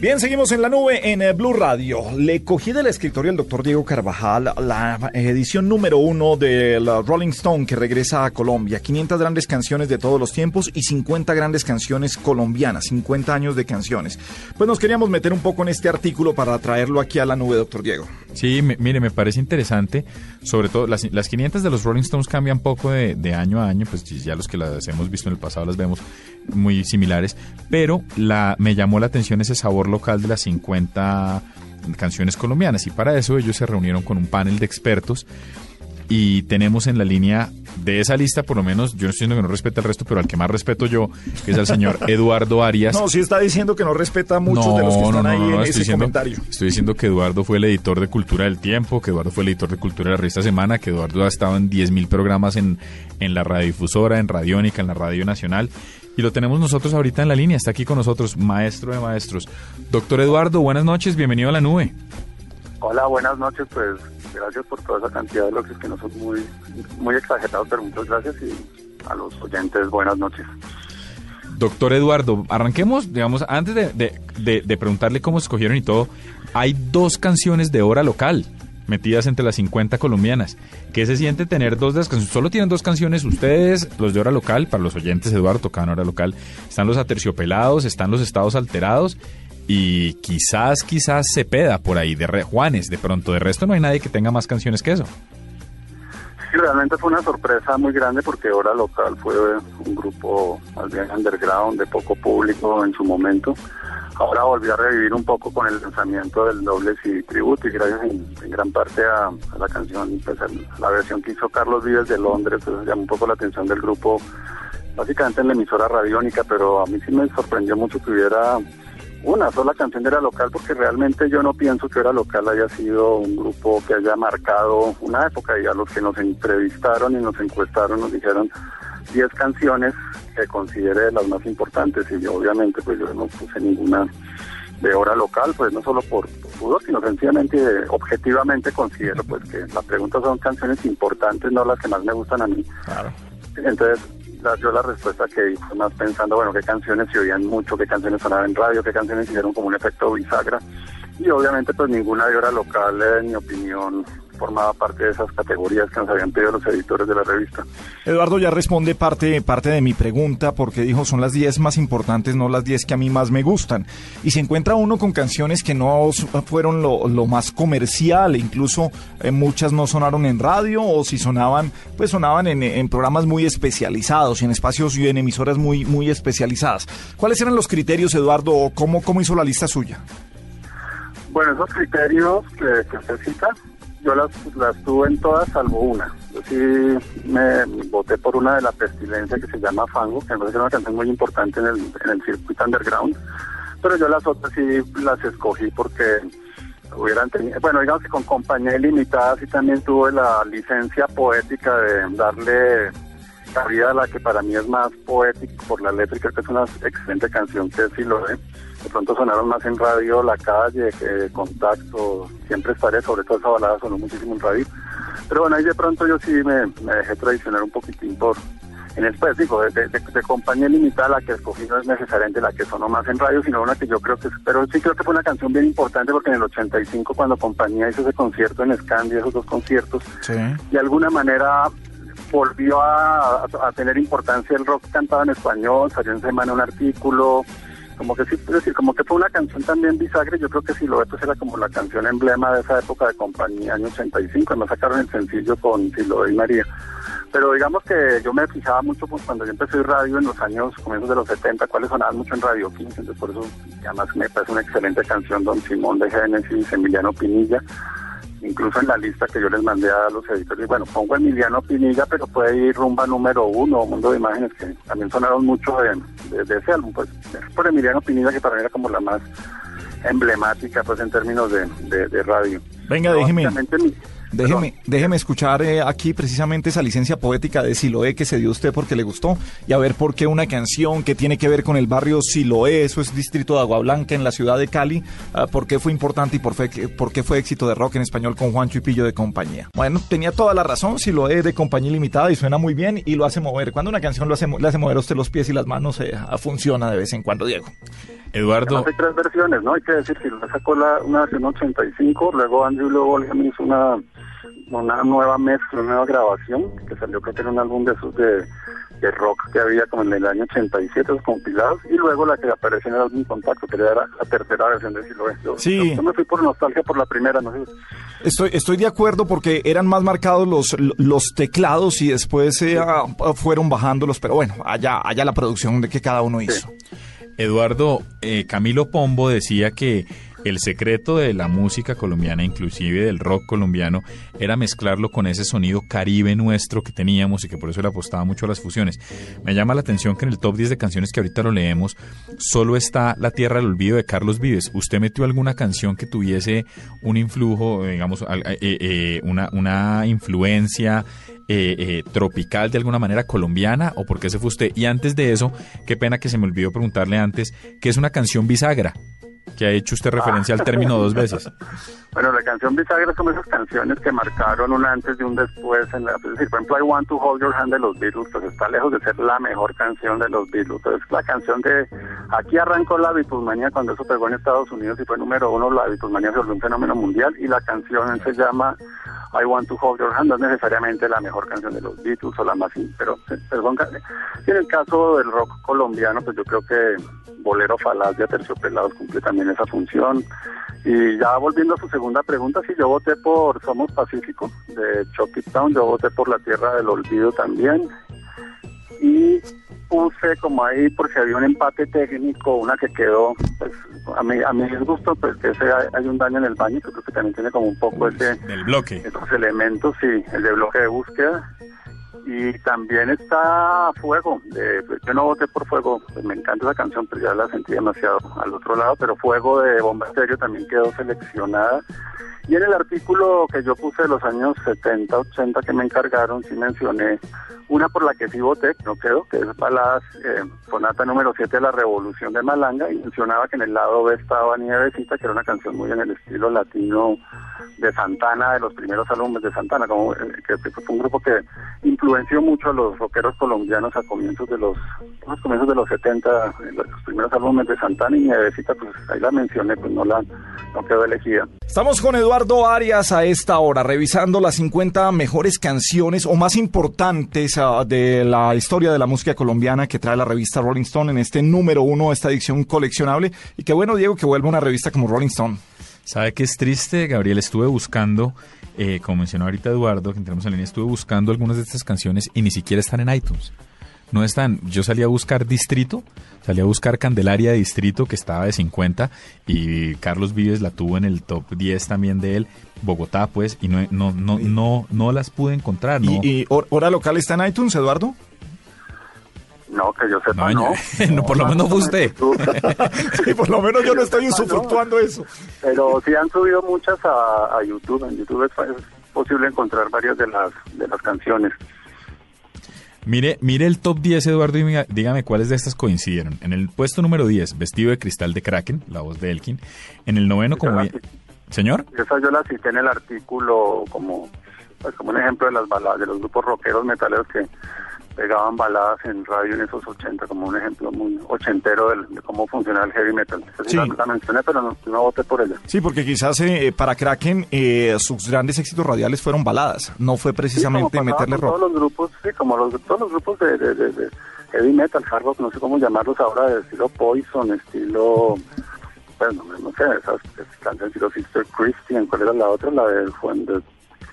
Bien, seguimos en la nube en eh, Blue Radio. Le cogí del escritorio al doctor Diego Carvajal la edición número uno del Rolling Stone que regresa a Colombia. 500 grandes canciones de todos los tiempos y 50 grandes canciones colombianas, 50 años de canciones. Pues nos queríamos meter un poco en este artículo para traerlo aquí a la nube, doctor Diego. Sí, mire, me parece interesante. Sobre todo, las, las 500 de los Rolling Stones cambian poco de, de año a año, pues ya los que las hemos visto en el pasado las vemos muy similares, pero la, me llamó la atención ese sabor local de las 50 canciones colombianas y para eso ellos se reunieron con un panel de expertos y tenemos en la línea de esa lista, por lo menos, yo no estoy diciendo que no respeta el resto, pero al que más respeto yo, que es el señor Eduardo Arias. No, sí está diciendo que no respeta a muchos de los que están ahí en ese diciendo, comentario. Estoy diciendo que Eduardo fue el editor de Cultura del Tiempo, que Eduardo fue el editor de Cultura de la Revista Semana, que Eduardo ha estado en 10.000 programas en, en la radiodifusora, en Radiónica, en la Radio Nacional. Y lo tenemos nosotros ahorita en la línea, está aquí con nosotros, maestro de maestros. Doctor Eduardo, buenas noches, bienvenido a la nube. Hola, buenas noches, pues gracias por toda esa cantidad de bloques que no son muy, muy exagerados, pero muchas gracias y a los oyentes buenas noches. Doctor Eduardo, arranquemos, digamos, antes de, de, preguntarle cómo escogieron y todo, hay dos canciones de hora local metidas entre las 50 colombianas. ¿Qué se siente tener dos de las canciones? Solo tienen dos canciones ustedes, los de hora local, para los oyentes, Eduardo tocaban hora local. Están los aterciopelados, están los estados alterados y quizás, quizás se peda por ahí de Juanes, de pronto. De resto no hay nadie que tenga más canciones que eso. Sí, realmente fue una sorpresa muy grande porque Hora Local fue un grupo más bien underground, de poco público en su momento. Ahora volvió a revivir un poco con el lanzamiento del doble CD tributo y gracias en, gran parte a, la canción, pues la versión que hizo Carlos Vives de Londres, pues llamó un poco la atención del grupo, básicamente en la emisora radiónica, pero a mí sí me sorprendió mucho que hubiera una sola canción de Era Local porque realmente yo no pienso que Era Local haya sido un grupo que haya marcado una época y a los que nos entrevistaron y nos encuestaron nos dijeron 10 canciones que considere las más importantes y yo obviamente pues yo no puse ninguna de hora local, pues no solo por, pudor, sino sencillamente objetivamente considero pues que la pregunta son canciones importantes, no las que más me gustan a mí. Claro. Entonces, yo la respuesta que fue más pensando, bueno, qué canciones se oían mucho, qué canciones sonaban en radio, qué canciones hicieron como un efecto bisagra. Y obviamente pues ninguna de hora local, en mi opinión, formaba parte de esas categorías que nos habían pedido los editores de la revista. Eduardo ya responde parte, parte de mi pregunta porque dijo son las 10 más importantes, no las 10 que a mí más me gustan. Y se encuentra uno con canciones que no fueron lo, más comercial, incluso eh, muchas no sonaron en radio o si sonaban, pues sonaban en, programas muy especializados y en espacios y en emisoras muy, muy especializadas. ¿Cuáles eran los criterios, Eduardo? ¿Cómo, cómo hizo la lista suya? Bueno, esos criterios que, que usted cita yo las, las tuve en todas salvo una. Yo sí me voté por una de la pestilencia que se llama Fango, que me parece una canción muy importante en el, en el circuito underground, pero yo las otras sí las escogí porque hubieran tenido, bueno, digamos que con compañía ilimitada sí también tuve la licencia poética de darle cabida a la que para mí es más poética por la letra, que es una excelente canción que sí lo es de pronto sonaron más en radio La Calle, Contacto, Siempre Estaré, sobre todo esa balada sonó muchísimo en radio. Pero bueno, ahí de pronto yo sí me, dejé traicionar un poquitín por, en el pues digo, de, de, compañía limitada la que escogí no es necesariamente la que sonó más en radio, sino una que yo creo que, pero sí creo que fue una canción bien importante porque en el 85 cuando compañía hizo ese concierto en Scandia, esos dos conciertos, de alguna manera volvió a, a, tener importancia el rock cantado en español, salió en semana un artículo, como que sí, es decir, como que fue una canción también bisagre, yo creo que si lo pues era como la canción emblema de esa época de compañía, año 85, cuando sacaron el sencillo con Silo y María. Pero digamos que yo me fijaba mucho pues, cuando yo empecé radio en los años, comienzos de los 70, cuáles sonaban mucho en Radio 15, entonces por eso además me parece una excelente canción Don Simón de Génesis, Emiliano Pinilla, incluso en la lista que yo les mandé a los editores, bueno, pongo Emiliano Pinilla, pero puede ir rumba número uno, Mundo de Imágenes, que también sonaron mucho de, de, ese álbum, pues por Emiliano Pinilla, que para mí era como la más emblemática, pues en términos de, de radio. Venga, déjeme. Déjeme, déjeme escuchar eh, aquí precisamente esa licencia poética de Siloé que se dio usted porque le gustó y a ver por qué una canción que tiene que ver con el barrio Siloé, eso es distrito de Agua Blanca en la ciudad de Cali, ah, por qué fue importante y por, por qué fue éxito de rock en español con Juancho y Pillo de compañía. Bueno, tenía toda la razón, Siloé de compañía limitada y suena muy bien y lo hace mover. Cuando una canción lo hace, le hace mover a usted los pies y las manos, eh, funciona de vez en cuando, Diego. Eduardo. hay tres versiones, ¿no? Hay que decir que sacó la, una versión 85, luego Andrew luego hizo una, una nueva mezcla, una nueva grabación, que salió creo que era un álbum de esos de, de rock que había como en el año 87, los compilados, y luego la que aparece en el álbum Contacto, que era la tercera versión de Siloé. Yo, sí. Yo, me fui por nostalgia por la primera, no sé. Estoy, estoy de acuerdo porque eran más marcados los, los teclados y después eh, fueron bajándolos, pero bueno, allá, allá la producción de que cada uno hizo. Eduardo, eh, Camilo Pombo decía que el secreto de la música colombiana, inclusive del rock colombiano, era mezclarlo con ese sonido caribe nuestro que teníamos y que por eso le apostaba mucho a las fusiones. Me llama la atención que en el top 10 de canciones que ahorita lo leemos, solo está La Tierra del Olvido de Carlos Vives. ¿Usted metió alguna canción que tuviese un influjo, digamos, eh, eh, una, una influencia eh, tropical de alguna manera colombiana o por qué se fue usted? Y antes de eso, qué pena que se me olvidó preguntarle antes, ¿qué es una canción bisagra? Que ha hecho usted referencia al término dos veces. Bueno, la canción bisagra como esas canciones que marcaron un antes y un después. En la, es decir, por ejemplo, I Want to Hold Your Hand de los Beatles, pues está lejos de ser la mejor canción de los Beatles. Es la canción de... Aquí arrancó la Beatlemania cuando eso pegó en Estados Unidos y fue número uno. La Beatlemania se volvió un fenómeno mundial y la canción se llama I Want to Hold Your Hand. No es necesariamente la mejor canción de los Beatles o la más... Pero, perdón, en el caso del rock colombiano, pues yo creo que Bolero Falaz de Terciopelados cumple también esa función. Y ya volviendo a su segunda pregunta, sí, yo voté por Somos Pacífico de Chucky Town, yo voté por La Tierra del Olvido también. Y puse como ahí, porque había un empate técnico, una que quedó, pues a mí, a mi disgusto, pues que ese hay, un daño en el baño, que creo que también tiene como un poco ese... El bloque. Esos elementos, sí, el de bloque de búsqueda y también está Fuego. De, yo no voté por Fuego, pues me encanta esa canción, pero ya la sentí demasiado al otro lado. Pero Fuego de Bomba Estéreo también quedó seleccionada. Y en el artículo que yo puse de los años 70, 80 que me encargaron, sí mencioné una por la que sí voté, no quedó, que es Baladas, eh, Sonata número 7 de la Revolución de Malanga, y mencionaba que en el lado B estaba Nievecita, que era una canción muy en el estilo latino de Santana, de los primeros álbumes de Santana, como eh, que, fue un grupo que influenció mucho a los rockeros colombianos a comienzos de los, los comienzos de los 70, los primeros álbumes de Santana y Nievecita, pues ahí la mencioné, pues no la no quedó elegida. Estamos con Eduardo Arias a esta hora, revisando las 50 mejores canciones o más importantes de la historia de la música colombiana que trae la revista Rolling Stone en este número uno, esta edición coleccionable. Y qué bueno, Diego, que vuelva una revista como Rolling Stone. ¿Sabe qué es triste, Gabriel? Estuve buscando, eh, como mencionó ahorita Eduardo, que entramos en línea, estuve buscando algunas de estas canciones y ni siquiera están en iTunes. No están. Yo salí a buscar Distrito, salí a buscar Candelaria de Distrito, que estaba de 50, y Carlos Vives la tuvo en el top 10 también de él. Bogotá, pues, y no, no, no, no, no las pude encontrar. ¿no? ¿Y, hora local está en iTunes, Eduardo? No, que yo sepa, no. no. por lo menos usted. sí, por lo menos yo no estoy usufructuando eso. Pero sí han subido muchas a, YouTube. En YouTube es, posible encontrar varias de las, de las canciones. Mire, mire el top 10, Eduardo, y dígame cuáles de estas coincidieron. En el puesto número 10, Vestido de Cristal de Kraken, la voz de Elkin. En el noveno, como... ¿Señor? Esa yo la cité en el artículo como, pues, como un ejemplo de las baladas, de los grupos rockeros metaleros que pegaban baladas en radio en esos 80, como un ejemplo muy ochentero de, cómo funciona el heavy metal. Sí. La, mencioné, pero no, no, voté por ella. Sí, porque quizás eh, para Kraken eh, sus grandes éxitos radiales fueron baladas, no fue precisamente meterle rock. Todos los grupos, sí, como los, todos los grupos de, de, heavy metal, hard rock, no sé cómo llamarlos ahora, de estilo Poison, estilo... Bueno, no sé, esas canciones estilo Sister Christian, ¿cuál era la otra? La de Juan de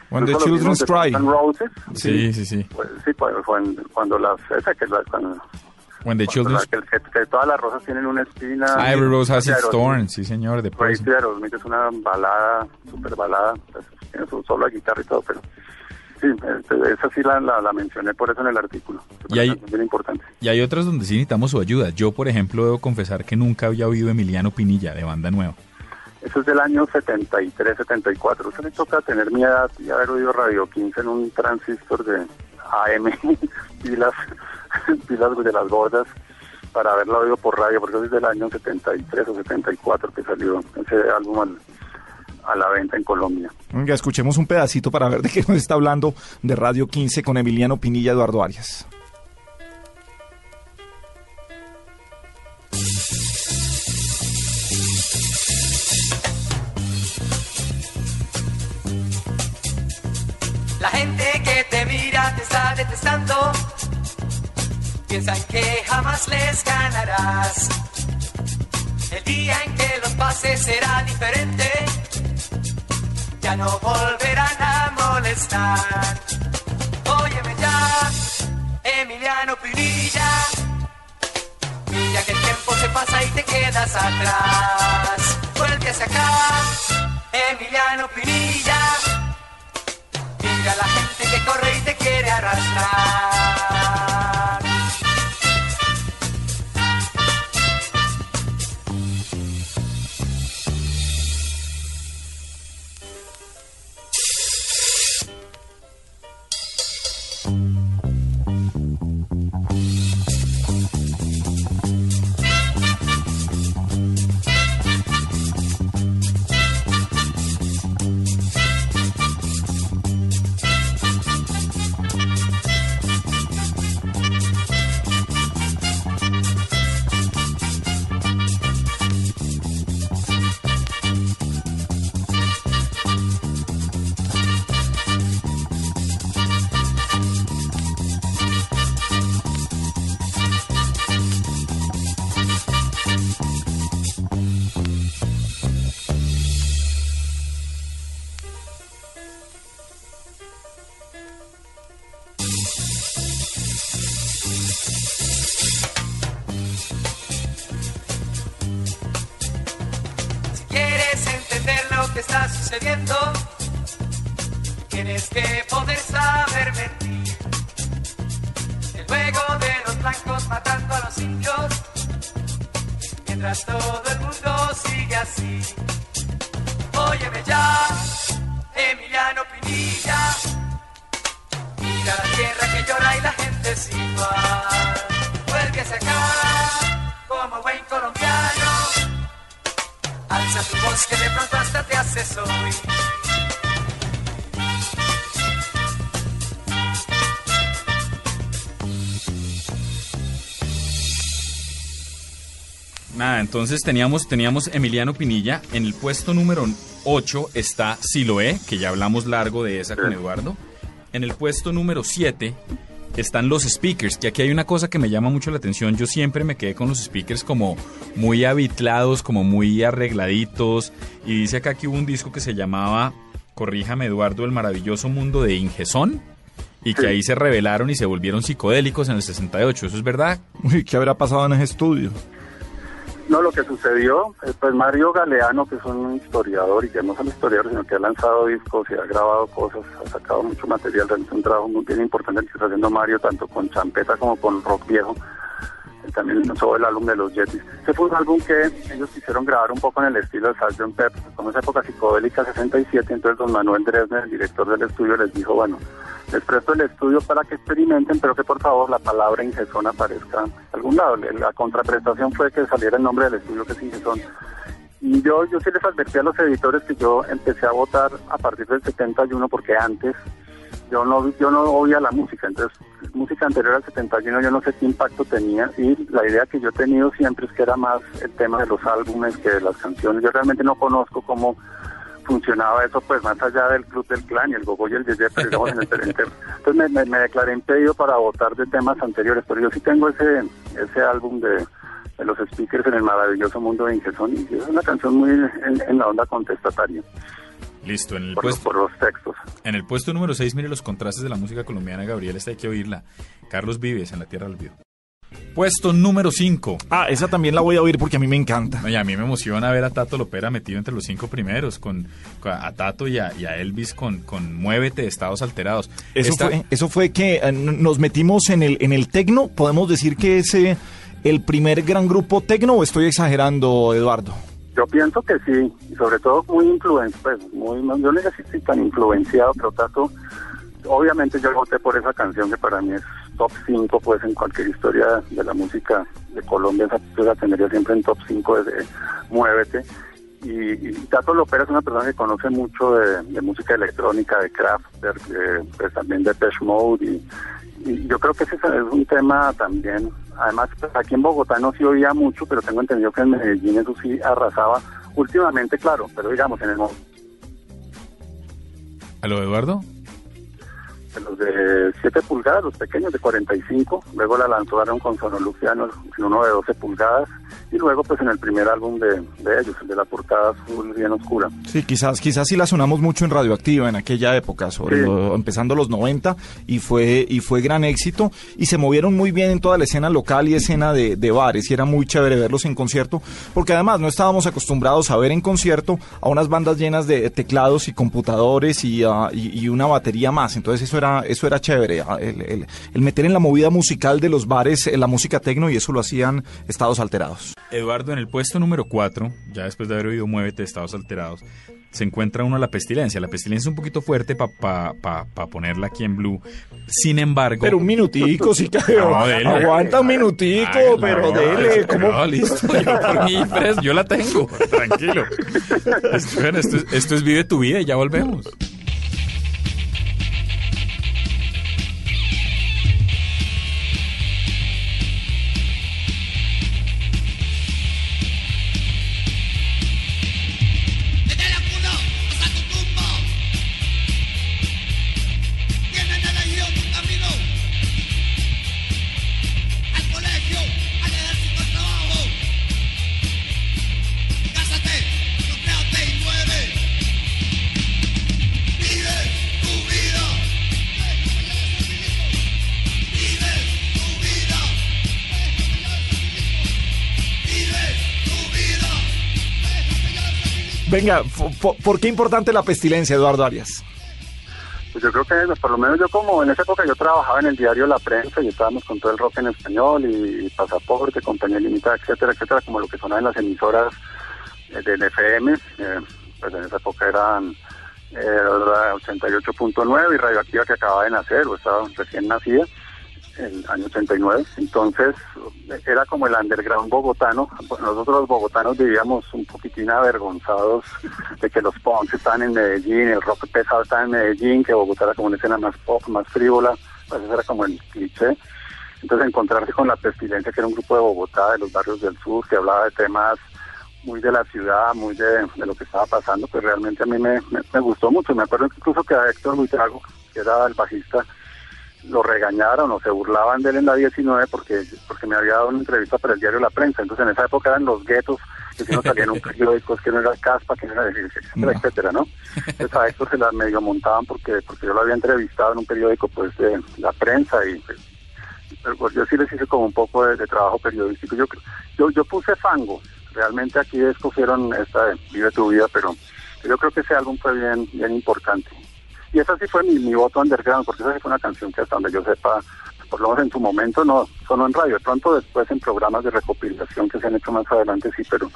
When the Children's Cry. Roses. Sí, sí, sí. Pues, sí, cuando, cuando las... Esa que la, cuando, When the Children's... Que, que, todas las rosas tienen una espina. Ah, Every Rose Has its thorn, sí señor, de Poison. Pues, es una balada, super balada, pues, tiene su solo de guitarra y todo, pero... Sí, este, esa sí la, la, mencioné por eso en el artículo. Y hay, bien importante. y hay otras donde sí necesitamos su ayuda. Yo, por ejemplo, debo confesar que nunca había oído Emiliano Pinilla de Banda Nueva. Eso es del año 73, 74. Usted le toca tener mi edad y haber oído Radio 15 en un transistor de AM, pilas, pilas de las gordas, para haberlo oído por radio, porque es del año 73 o 74 que salió ese álbum a la venta en Colombia. Venga, escuchemos un pedacito para ver de qué nos está hablando de Radio 15 con Emiliano Pinilla Eduardo Arias. Piensan que jamás les ganarás. El día en que los pases será diferente. Ya no volverán a molestar. Óyeme ya, Emiliano Pinilla. Mira que el tiempo se pasa y te quedas atrás. Vuelve hacia acá, Emiliano Pinilla. Mira la gente que corre y te quiere arrastrar. Que está sucediendo, tienes que poder saber mentir. El juego de los blancos matando a los indios, mientras todo el mundo sigue así. Óyeme ya, Emiliano Pinilla, mira la tierra que llora y la gente es igual. Vuelve acá, como buen colombiano. Alza tu voz que de pronto hasta te haces oír. Nada, entonces teníamos, teníamos Emiliano Pinilla. En el puesto número 8 está Siloé, que ya hablamos largo de esa con Eduardo. En el puesto número 7 están los speakers, que aquí hay una cosa que me llama mucho la atención. Yo siempre me quedé con los speakers como muy habitlados, como muy arregladitos. Y dice acá que hubo un disco que se llamaba, corríjame Eduardo, El maravilloso mundo de Ingesón. Y que ahí se revelaron y se volvieron psicodélicos en el 68. ¿Eso es verdad? Uy, ¿qué habrá pasado en ese estudio? No, lo que sucedió, eh, pues Mario Galeano, que es un historiador, y que no solo historiador, sino que ha lanzado discos y ha grabado cosas, ha sacado mucho material, realizó un trabajo muy bien importante que está haciendo Mario, tanto con champeta como con rock viejo. También lanzó el álbum de los Yetis. Ese fue un álbum que ellos quisieron grabar un poco en el estilo de Sgt. Pepper, como esa época psicodélica 67, entonces don Manuel Dresner, el director del estudio, les dijo, bueno, les presto el estudio para que experimenten, pero que por favor la palabra Ingesón aparezca en algún lado. La contraprestación fue que saliera el nombre del estudio que es Ingesón. Y yo, yo sí les advertí a los editores que yo empecé a votar a partir del 71 porque antes yo no yo no oía la música, entonces música anterior al 71 yo no sé qué impacto tenía y la idea que yo he tenido siempre es que era más el tema de los álbumes que de las canciones. Yo realmente no conozco cómo funcionaba eso, pues más allá del Club del Clan y el Gogo y el Yeye, pero digamos en el Entonces me, me, me declaré impedido para votar de temas anteriores, pero yo sí tengo ese ese álbum de, de los speakers en el maravilloso mundo de Ingeson y es una canción muy en, en la onda contestataria Listo, en el por, puesto... por los textos. En el puesto número 6, mire los contrastes de la música colombiana, Gabriel, esta hay que oírla. Carlos Vives, en la Tierra del Olvido. Puesto número 5. Ah, esa también la voy a oír porque a mí me encanta. Oye, a mí me emociona ver a Tato Lopera metido entre los cinco primeros, con, con- a Tato y a, y a Elvis con, con Muévete de Estados Alterados. Eso Esta- fue, eso fue que eh, nos metimos en el, en el tecno. ¿Podemos decir que es eh, el primer gran grupo tecno o estoy exagerando, Eduardo? Yo pienso que sí, y sobre todo muy influenciado, pues, muy, yo no sé si tan influenciado, pero trato, obviamente yo voté por esa canción que para mí es top 5, pues en cualquier historia de la música de Colombia, esa la tendría siempre en top 5 de Muévete. Y, y, Tato Lopera es una persona que conoce mucho de, música electrónica, de craft, pues también de Pesh Mode y, yo creo que ese es un tema también, además pues, aquí en Bogotá no se oía mucho, pero tengo entendido que en Medellín eso sí arrasaba últimamente, claro, pero digamos en el. ¿Aló, Eduardo? Los de 7 pulgadas, los pequeños de 45, luego la lanzaron con Sonoluciano en uno de 12 pulgadas y luego pues en el primer álbum de, ellos, el de la portada azul bien oscura. Sí, quizás quizás sí la sonamos mucho en Radioactiva en aquella época, sobre empezando los 90 y fue y fue gran éxito y se movieron muy bien en toda la escena local y escena de, bares y era muy chévere verlos en concierto porque además no estábamos acostumbrados a ver en concierto a unas bandas llenas de teclados y computadores y, uh, y una batería más, entonces eso era eso era chévere, ah, el, meter en la movida musical de los bares la música tecno y eso lo hacían Estados Alterados. Eduardo, en el puesto número 4, ya después de haber oído Muévete, Estados Alterados, se encuentra uno la pestilencia. La pestilencia es un poquito fuerte para pa, ponerla aquí en Blue. Sin embargo. Pero un minutico, sí. Aguanta un minutico, pero dele. No, listo. Yo, por mí, yo la tengo. Tranquilo. esto, esto es Vive tu vida y ya volvemos. Venga, ¿por qué importante la pestilencia, Eduardo Arias? Pues yo creo que por lo menos yo como en esa época yo trabajaba en el diario La Prensa y estábamos con todo el rock en español y, Pasaporte, Compañía Limitada, etcétera, etcétera, como lo que sonaba en las emisoras eh, del FM, eh, pues en esa época eran eh, 88.9 y Radioactiva que acababa de nacer o estaba recién nacida el año 89. Entonces era como el underground bogotano. Nosotros los bogotanos vivíamos un poquitín avergonzados de que los punks estaban en Medellín, el rock pesado estaba en Medellín, que Bogotá era como una escena más pop, más frívola. Pues eso era como el cliché. Entonces encontrarse con La Pestilencia, que era un grupo de Bogotá, de los barrios del sur, que hablaba de temas muy de la ciudad, muy de, lo que estaba pasando, pues realmente a mí me, me, gustó mucho. Me acuerdo incluso que a Héctor Buitrago, que era el bajista, lo regañaron o se burlaban de él en la 19 porque porque me había dado una entrevista para el diario La Prensa. Entonces en esa época eran los guetos, que si no salían un periódico, que no era Caspa, que no era etcétera, etcétera, ¿no? Entonces a esto se la medio montaban porque porque yo lo había entrevistado en un periódico pues de La Prensa y pues, pues yo sí les hice como un poco de, trabajo periodístico. Yo, yo yo puse fango. Realmente aquí escogieron esta de Vive tu vida, pero yo creo que ese álbum fue bien bien importante. Y esa sí fue mi, voto underground, porque esa sí fue una canción que hasta donde yo sepa, por lo menos en su momento no sonó en radio, de pronto después en programas de recopilación que se han hecho más adelante sí, pero,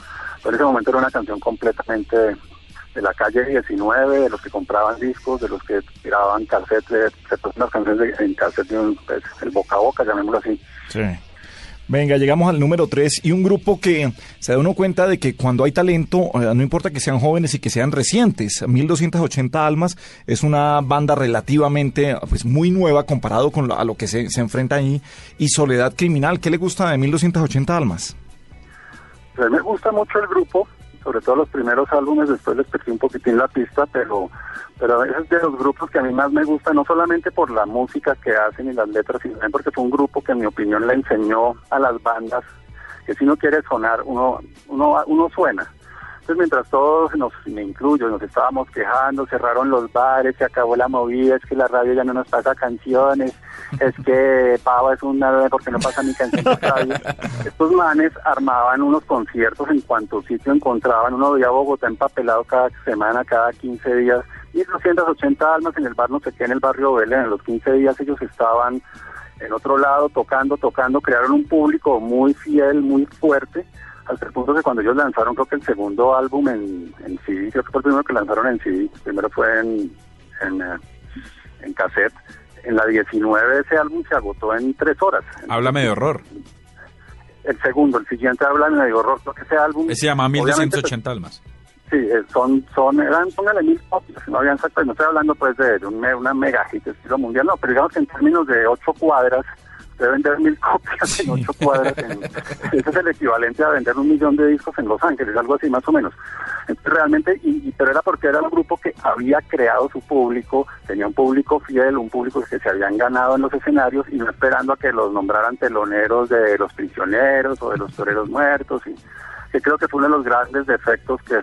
en ese momento era una canción completamente de la calle 19, de los que compraban discos, de los que tiraban cassettes, se las canciones en cassette, de pues, el boca a boca, llamémoslo así. Sí. Venga, llegamos al número 3 y un grupo que se da uno cuenta de que cuando hay talento, eh, no importa que sean jóvenes y que sean recientes, 1280 Almas es una banda relativamente pues muy nueva comparado con lo, a lo que se, se enfrenta ahí y Soledad Criminal, ¿qué le gusta de 1280 Almas? Pues me gusta mucho el grupo, sobre todo los primeros álbumes, después les perdí un poquitín la pista, pero pero es de los grupos que a mí más me gusta, no solamente por la música que hacen y las letras, sino también porque fue un grupo que en mi opinión le enseñó a las bandas que si uno quiere sonar, uno, uno, uno suena. Entonces mientras todos, nos, me incluyo, nos estábamos quejando, cerraron los bares, se acabó la movida, es que la radio ya no nos pasa canciones, es que Pava es una porque no pasa ni canción por radio. Estos manes armaban unos conciertos en cuanto sitio encontraban, uno veía Bogotá empapelado cada semana, cada 15 días, 1.280 almas en el bar no sé qué, en el barrio Belén. En los 15 días ellos estaban en otro lado tocando, tocando, crearon un público muy fiel, muy fuerte, hasta el punto que cuando ellos lanzaron creo que el segundo álbum en, en CD, creo que fue el primero que lanzaron en CD, primero fue en, en, eh, en cassette, en la 19 ese álbum se agotó en tres horas. Háblame de horror. El segundo, el siguiente habla de horror, creo que ese álbum... Ese se llama obviamente, 1280 almas. Sí, eh, son, son, eran, póngale mil copias, no habían sacado, no estoy hablando pues de, de un, me- una mega hit estilo mundial, no, pero digamos que en términos de ocho cuadras, de vender mil copias en ocho cuadras, en- ese es el equivalente a vender un millón de discos en Los Ángeles, algo así más o menos. Entonces realmente, y, y- pero era porque era un grupo que había creado su público, tenía un público fiel, un público que se habían ganado en los escenarios y no esperando a que los nombraran teloneros de los prisioneros o de los toreros muertos y que creo que fue uno de los grandes defectos que,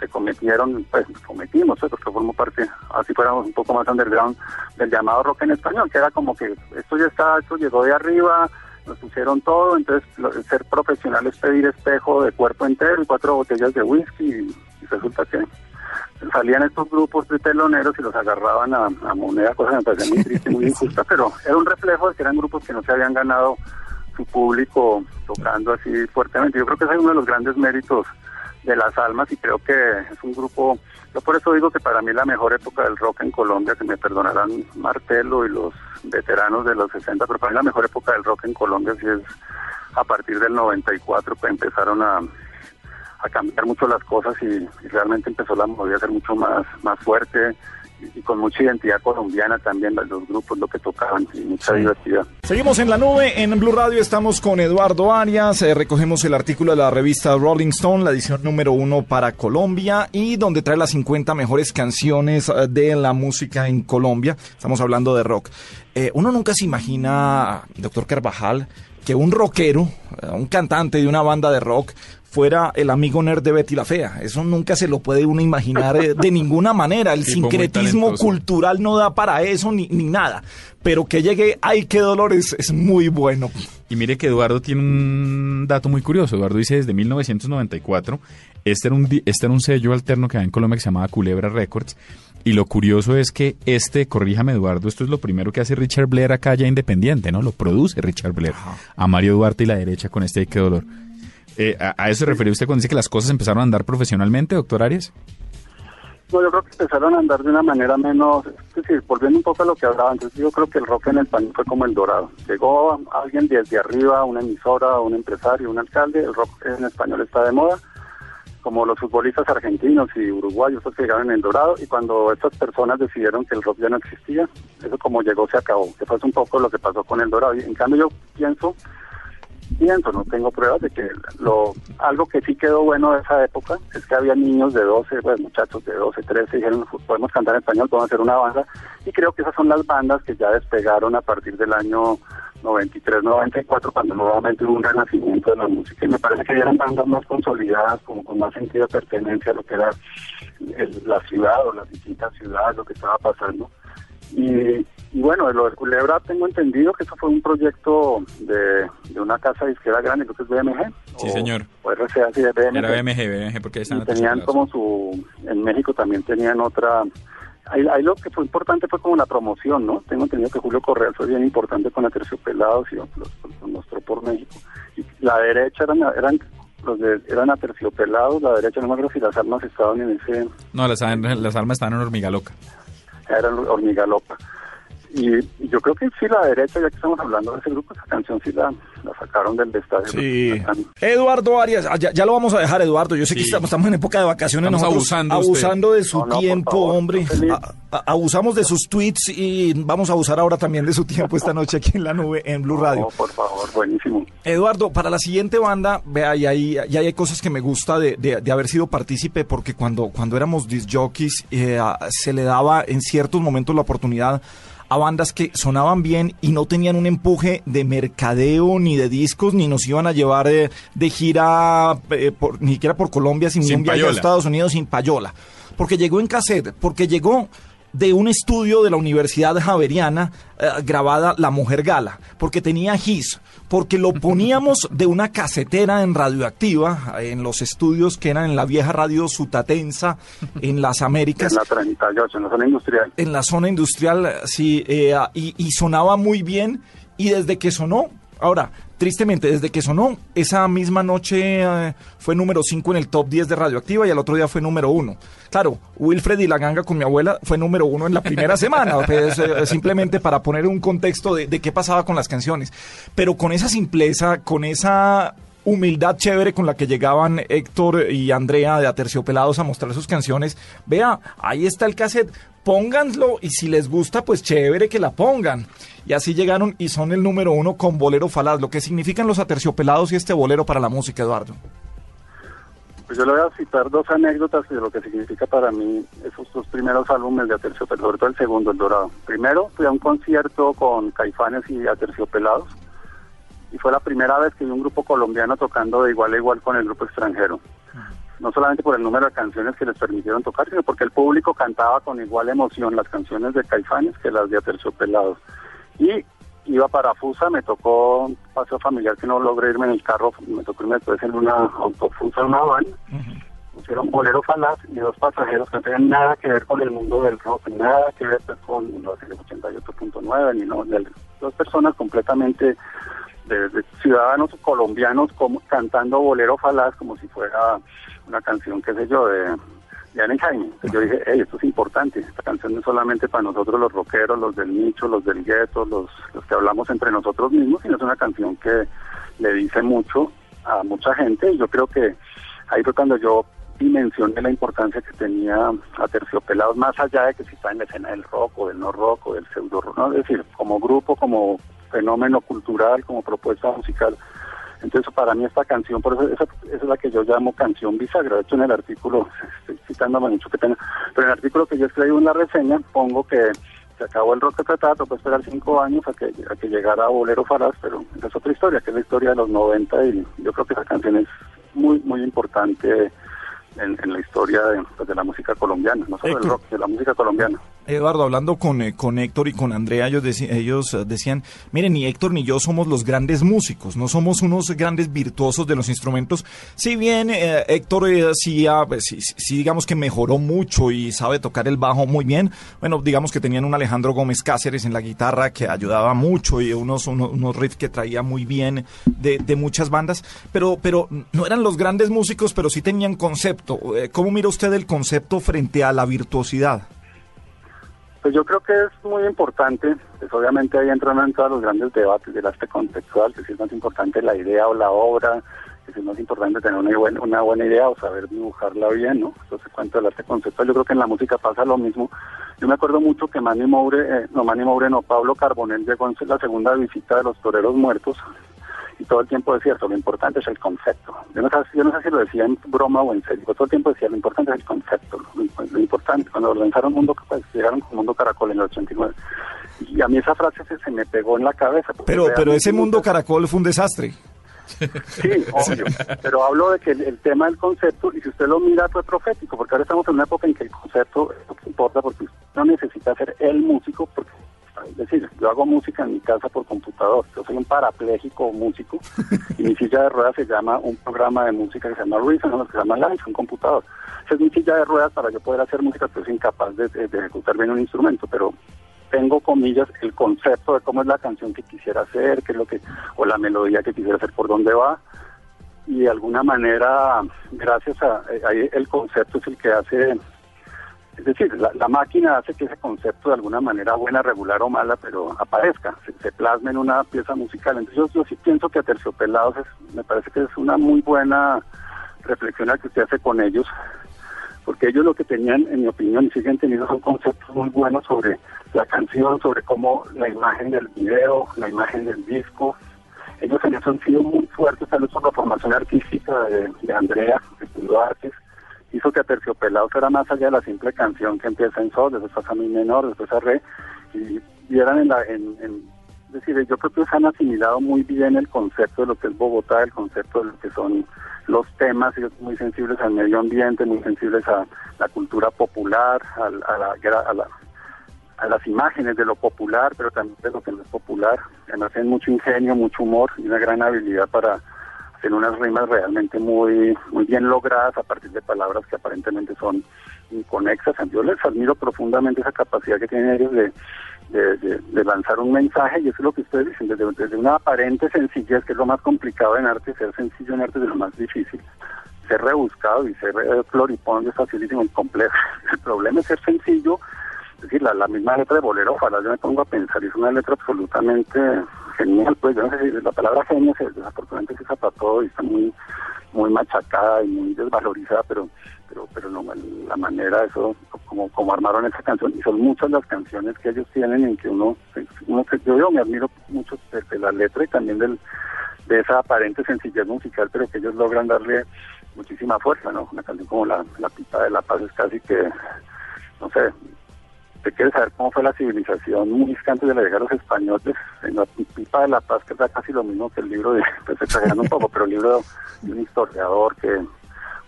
que cometieron, pues cometimos, pues, porque formó parte, así fuéramos un poco más underground, del llamado rock en español, que era como que esto ya está, esto llegó de arriba, nos pusieron todo, entonces lo- ser profesional es pedir espejo de cuerpo entero y cuatro botellas de whisky y, y resulta que salían estos grupos de teloneros y los agarraban a, a moneda, cosa que me parece muy triste, muy injusta, pero era un reflejo de que eran grupos que no se habían ganado su público tocando así fuertemente. Yo creo que ese es uno de los grandes méritos de las almas y creo que es un grupo, yo por eso digo que para mí la mejor época del rock en Colombia, que me perdonarán Martelo y los veteranos de los 60, pero para mí la mejor época del rock en Colombia sí es a partir del 94 que empezaron a, cambiar mucho las cosas y, y realmente empezó la movida a ser mucho más, más fuerte y, con mucha identidad colombiana también, los grupos, lo que tocaban y mucha diversidad. Seguimos en la nube, en Blue Radio estamos con Eduardo Arias, eh, recogemos el artículo de la revista Rolling Stone, la edición número uno para Colombia, y donde trae las 50 mejores canciones eh, de la música en Colombia, estamos hablando de rock. Eh, uno nunca se imagina, doctor Carvajal, que un rockero, un cantante de una banda de rock, fuera el amigo nerd de Betty la Fea. Eso nunca se lo puede uno imaginar eh, de ninguna manera. El Tipo sincretismo cultural no da para eso ni, ni nada. Pero que llegue, ay, qué dolor, es, es muy bueno. Y mire que Eduardo tiene un dato muy curioso. Eduardo dice desde 1994, este era un, este era un sello alterno que había en Colombia que se llamaba Culebra Records. Y lo curioso es que este, corríjame Eduardo, esto es lo primero que hace Richard Blair acá ya independiente, ¿no? Lo produce Richard Blair. A Mario Duarte y la derecha con este Ay, qué dolor. Eh, ¿a, eso se refiere usted cuando dice que las cosas empezaron a andar profesionalmente, doctor Arias? No, yo creo que empezaron a andar de una manera menos, es decir, volviendo un poco a lo que hablaba antes, yo creo que el rock en el fue como el dorado. Llegó alguien desde arriba, una emisora, un empresario, un alcalde, el rock en español está de moda, como los futbolistas argentinos y uruguayos esos que llegaron en el dorado, y cuando estas personas decidieron que el rock ya no existía, eso como llegó se acabó, que fue un poco lo que pasó con el dorado. Y en cambio yo pienso pienso, no tengo pruebas de que lo algo que sí quedó bueno de esa época es que había niños de 12, pues muchachos de 12, 13, dijeron, podemos cantar español, podemos hacer una banda, y creo que esas son las bandas que ya despegaron a partir del año 93, 94, cuando nuevamente hubo un renacimiento de la música, y me parece que eran bandas más consolidadas, como con más sentido de pertenencia a lo que era el- la ciudad o las distintas ciudades, lo que estaba pasando. Y, y bueno, de lo de Culebra tengo entendido que eso fue un proyecto de, de una casa disquera grande, creo que es BMG. Sí, o- señor. O RCA, sí, de BMG. Era BMG, BMG, porque están Y tenían como su... En México también tenían otra... Ahí, ahí lo que fue importante fue como la promoción, ¿no? Tengo entendido que Julio Correal fue bien importante con Aterciopelados y los, los- los mostró por México. Y la derecha eran, eran los de, eran Aterciopelados, la derecha no me acuerdo si las almas estaban en ese... No, las, las almas están en hormiga loca. era hormiga loca. Y, y yo creo que sí, la derecha, ya que estamos hablando de ese grupo, esa canción sí la, la sacaron del estadio. Sí. Eduardo Arias, ah, ya, ya lo vamos a dejar, Eduardo. Yo sé que estamos, estamos en época de vacaciones. Estamos nosotros abusando usted. abusando de su No, no, por tiempo, favor, hombre. A- a- abusamos de sus tweets y vamos a abusar ahora también de su tiempo esta noche aquí en la nube en Blue Radio. No, por favor, buenísimo. Eduardo, para la siguiente banda, vea, y ahí, y hay cosas que me gusta de, de- de haber sido partícipe, porque cuando, cuando éramos disc jockeys, eh, se le daba en ciertos momentos la oportunidad a bandas que sonaban bien y no tenían un empuje de mercadeo ni de discos, ni nos iban a llevar de gira, eh, por- ni siquiera por Colombia, sin, Sin un viaje a. Estados Unidos sin payola. Porque llegó en cassette, porque llegó de un estudio de la Universidad Javeriana eh, grabada La Mujer Gala, porque tenía GIS, porque lo poníamos de una casetera en radioactiva, en los estudios que eran en la vieja radio Sutatensa, en las En Américas, la 38, en la zona industrial. en la zona industrial, sí, eh, y, y sonaba muy bien, y desde que sonó, ahora, tristemente, desde que sonó, esa misma noche eh, fue número 5 en el top 10 de Radioactiva y al otro día fue número 1. Claro, Wilfred y la ganga con mi abuela fue número 1 en la primera semana, eh, simplemente para poner un contexto de, de qué pasaba con las canciones. Pero con esa simpleza, con esa humildad chévere con la que llegaban Héctor y Andrea de Aterciopelados a mostrar sus canciones. Vea, ahí está el cassette, pónganlo y si les gusta, pues chévere que la pongan. Y así llegaron y son el número uno con Bolero Falaz. Lo que significan los Aterciopelados y este bolero para la música, Eduardo. Pues yo le voy a citar dos anécdotas de lo que significa para mí esos dos primeros álbumes de Aterciopelados, sobre todo el segundo, El Dorado. Primero, fui a un concierto con Caifanes y Aterciopelados y fue la primera vez que vi un grupo colombiano tocando de igual a igual con el grupo extranjero. No solamente por el número de canciones que les permitieron tocar, sino porque el público cantaba con igual emoción las canciones de Caifanes que las de Aterciopelados. Y iba para Fusa, me tocó un paseo familiar que no logré irme en el carro, me tocó irme después en una autofusa, una van. Pusieron bolero falaz y dos pasajeros que no tenían nada que ver con el mundo del rock, nada que ver pues, con los 88.9, ni no, dos personas completamente de, ciudadanos colombianos como, cantando bolero falaz como si fuera una canción, qué sé yo, de, de Ana Jaime. Yo dije, hey, esto es importante, esta canción no es solamente para nosotros los rockeros, los del nicho, los del gueto, los, los que hablamos entre nosotros mismos, sino es una canción que le dice mucho a mucha gente y yo creo que ahí fue cuando yo dimensioné la importancia que tenía a Terciopelados, más allá de que si está en la escena del rock o del no rock o del pseudo rock, ¿no? es decir, como grupo, como fenómeno cultural, como propuesta musical. Entonces, para mí esta canción, por eso esa, es la que yo llamo canción bisagra. De hecho, en el artículo, estoy citándome mucho que tenga, pero en el artículo que yo escribí en la reseña, pongo que se acabó el rock tratado, puede esperar cinco años a que, a que llegara Bolero Faraz, pero esa es otra historia, que es la historia de los 90 y yo creo que esa canción es muy, muy importante en, la historia pues, de, la música colombiana, no solo del rock, de la música colombiana. Eduardo, hablando con, eh, con Héctor y con Andrea, ellos, eh, decían, miren, ni Héctor ni yo somos los grandes músicos, no somos unos grandes virtuosos de los instrumentos. Si bien eh, Héctor sí, sí, digamos que mejoró mucho y sabe tocar el bajo muy bien, bueno, digamos que tenían un Alejandro Gómez Cáceres en la guitarra que ayudaba mucho y unos, unos, riffs que traía muy bien de, de, muchas bandas, pero, pero no eran los grandes músicos, pero sí tenían concepto. ¿Cómo mira usted el concepto frente a la virtuosidad? Pues yo creo que es muy importante, pues obviamente ahí entran en todos los grandes debates del arte contextual, que si es más importante la idea o la obra, que si es más importante tener una buena, una buena idea o saber dibujarla bien, ¿no? Entonces cuento del arte conceptual, yo creo que en la música pasa lo mismo. Yo me acuerdo mucho que Manny Moure, eh, no Manny Moure, no, Pablo Carbonell llegó en la segunda visita de los toreros muertos y todo el tiempo decía eso, lo importante es el concepto. Yo no, sé, yo no sé si lo decía en broma o en serio, pero todo el tiempo decía, lo importante es el concepto, lo, importante, cuando lanzaron Mundo, pues, llegaron con Mundo Caracol en el 89. Y a mí esa frase se, me pegó en la cabeza. Pero, pero ese Mundo Caracol fue un desastre. Sí, obvio. Pero hablo de que el, tema del concepto, y si usted lo mira, fue profético, porque ahora estamos en una época en que el concepto es lo que importa, porque usted no necesita ser el músico, porque es decir, yo hago música en mi casa por computador. Yo soy un parapléjico músico y mi silla de ruedas se llama un programa de música que se llama Reason, que se llama Live, un computador. Esa es mi silla de ruedas para yo poder hacer música, pero soy incapaz de, ejecutar bien un instrumento, pero tengo comillas el concepto de cómo es la canción que quisiera hacer, qué es lo que, o la melodía que quisiera hacer, por dónde va, y de alguna manera, gracias a, eh, el concepto es el que hace es decir, la, máquina hace que ese concepto de alguna manera buena, regular o mala, pero aparezca, se, plasme en una pieza musical. Entonces yo, sí pienso que Aterciopelados es, me parece que es una muy buena reflexión que usted hace con ellos, porque ellos lo que tenían, en mi opinión, y siguen teniendo son conceptos muy buenos sobre la canción, sobre cómo la imagen del video, la imagen del disco. Ellos en eso han sido muy fuertes, tal vez por la formación artística de, de Andrea, estudió artes, hizo que Aterciopelados fuera más allá de la simple canción que empieza en sol, después pasa a mi menor, después a re, y vieran en la... En, es decir, yo creo que se han asimilado muy bien el concepto de lo que es Bogotá, el concepto de lo que son los temas, ellos muy sensibles al medio ambiente, muy sensibles a la cultura popular, a, la, a, las imágenes de lo popular, pero también de lo que no es popular. Además, tienen mucho ingenio, mucho humor y una gran habilidad para en unas rimas realmente muy, muy bien logradas a partir de palabras que aparentemente son inconexas. Yo les admiro profundamente esa capacidad que tienen ellos de, de, lanzar un mensaje, y eso es lo que ustedes dicen, desde, desde una aparente sencillez, que es lo más complicado en arte, ser sencillo en arte es lo más difícil, ser rebuscado y ser eh, floripondo es facilísimo y complejo. El problema es ser sencillo, decir, la, misma letra de Bolero, ojalá yo me pongo a pensar, es una letra absolutamente genial, pues yo no sé si la palabra genio desafortunadamente se usa para todo y está muy muy machacada y muy desvalorizada, pero pero pero no la manera eso como como armaron esa canción y son muchas las canciones que ellos tienen en que uno uno yo, yo me admiro mucho de, la letra y también del de esa aparente sencillez musical, pero que ellos logran darle muchísima fuerza, ¿no? Una canción como la, la Pipa de la Paz es casi que, no sé, te quieres saber cómo fue la civilización muy antes de la llegada de los españoles, en la Pipa de la Paz, que era casi lo mismo que el libro de, pues exagerando un poco, pero el libro de un historiador que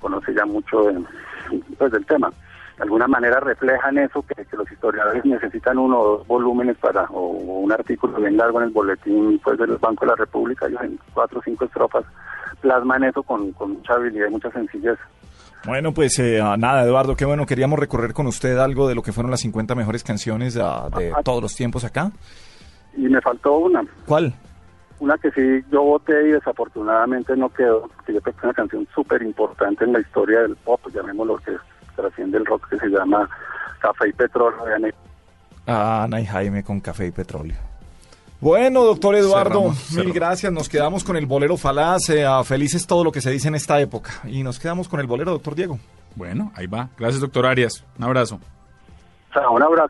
conoce ya mucho pues, del tema. De alguna manera reflejan eso, que, los historiadores necesitan uno o dos volúmenes para, o, un artículo bien largo en el boletín pues, del Banco de la República, ellos en cuatro o cinco estrofas plasman eso con, con mucha habilidad y mucha sencillez. Bueno, pues eh, nada, Eduardo, qué bueno, queríamos recorrer con usted algo de lo que fueron las 50 mejores canciones ah, de ah, todos los tiempos acá. Y me faltó una. ¿Cuál? Una que sí yo voté y desafortunadamente no quedó, que yo creo que es una canción súper importante en la historia del pop, llamémoslo que trasciende el rock, que se llama Café y Petróleo de Ana. Ah, Ana y Jaime con Café y Petróleo. Bueno, doctor Eduardo, mil gracias. Nos quedamos con el bolero falaz. Eh, felices todo lo que se dice en esta época. Y nos quedamos con el bolero, doctor Diego. Bueno, ahí va. Gracias, doctor Arias. Un abrazo. Un abrazo.